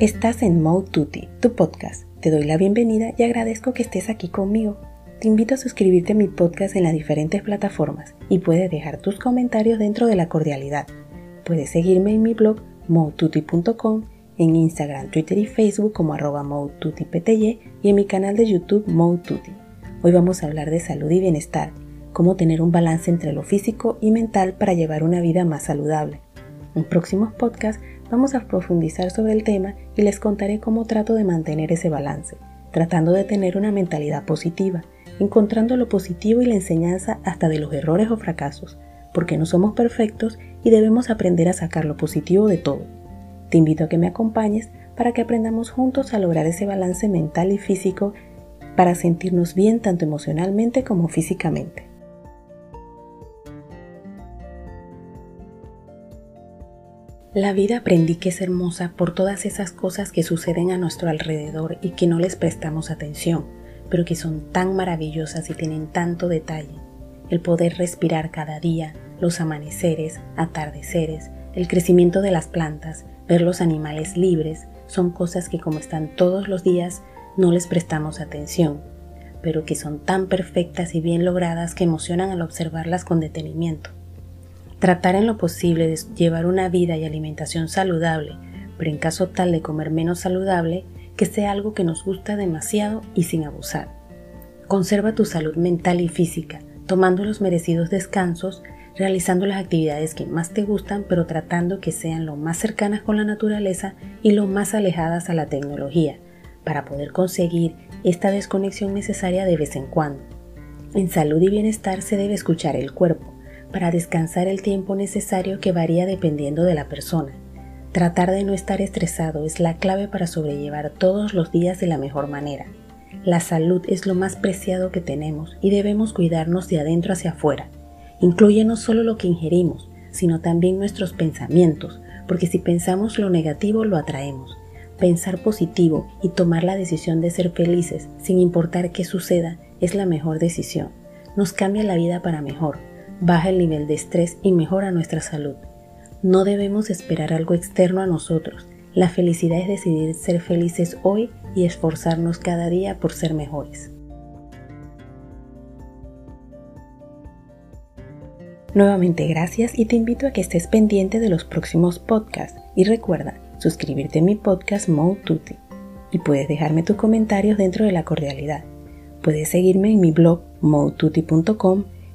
Estás en Mode Tutti, tu podcast. Te doy la bienvenida y agradezco que estés aquí conmigo. Te invito a suscribirte a mi podcast en las diferentes plataformas y puedes dejar tus comentarios dentro de la cordialidad. Puedes seguirme en mi blog modetutti.com, en Instagram, Twitter y Facebook como arroba y en mi canal de YouTube ModeTutti. Hoy vamos a hablar de salud y bienestar, cómo tener un balance entre lo físico y mental para llevar una vida más saludable. En próximos podcasts vamos a profundizar sobre el tema y les contaré cómo trato de mantener ese balance, tratando de tener una mentalidad positiva, encontrando lo positivo y la enseñanza hasta de los errores o fracasos, porque no somos perfectos y debemos aprender a sacar lo positivo de todo. Te invito a que me acompañes para que aprendamos juntos a lograr ese balance mental y físico para sentirnos bien tanto emocionalmente como físicamente. La vida aprendí que es hermosa por todas esas cosas que suceden a nuestro alrededor y que no les prestamos atención, pero que son tan maravillosas y tienen tanto detalle. El poder respirar cada día, los amaneceres, atardeceres, el crecimiento de las plantas, ver los animales libres, son cosas que como están todos los días no les prestamos atención, pero que son tan perfectas y bien logradas que emocionan al observarlas con detenimiento. Tratar en lo posible de llevar una vida y alimentación saludable, pero en caso tal de comer menos saludable, que sea algo que nos gusta demasiado y sin abusar. Conserva tu salud mental y física, tomando los merecidos descansos, realizando las actividades que más te gustan, pero tratando que sean lo más cercanas con la naturaleza y lo más alejadas a la tecnología, para poder conseguir esta desconexión necesaria de vez en cuando. En salud y bienestar se debe escuchar el cuerpo, para descansar el tiempo necesario que varía dependiendo de la persona. Tratar de no estar estresado es la clave para sobrellevar todos los días de la mejor manera. La salud es lo más preciado que tenemos y debemos cuidarnos de adentro hacia afuera. Incluye no solo lo que ingerimos, sino también nuestros pensamientos, porque si pensamos lo negativo lo atraemos. Pensar positivo y tomar la decisión de ser felices sin importar qué suceda es la mejor decisión. Nos cambia la vida para mejor baja el nivel de estrés y mejora nuestra salud. No debemos esperar algo externo a nosotros. La felicidad es decidir ser felices hoy y esforzarnos cada día por ser mejores. Nuevamente gracias y te invito a que estés pendiente de los próximos podcasts y recuerda suscribirte a mi podcast Mode Tutti y puedes dejarme tus comentarios dentro de la cordialidad. Puedes seguirme en mi blog modetutti.com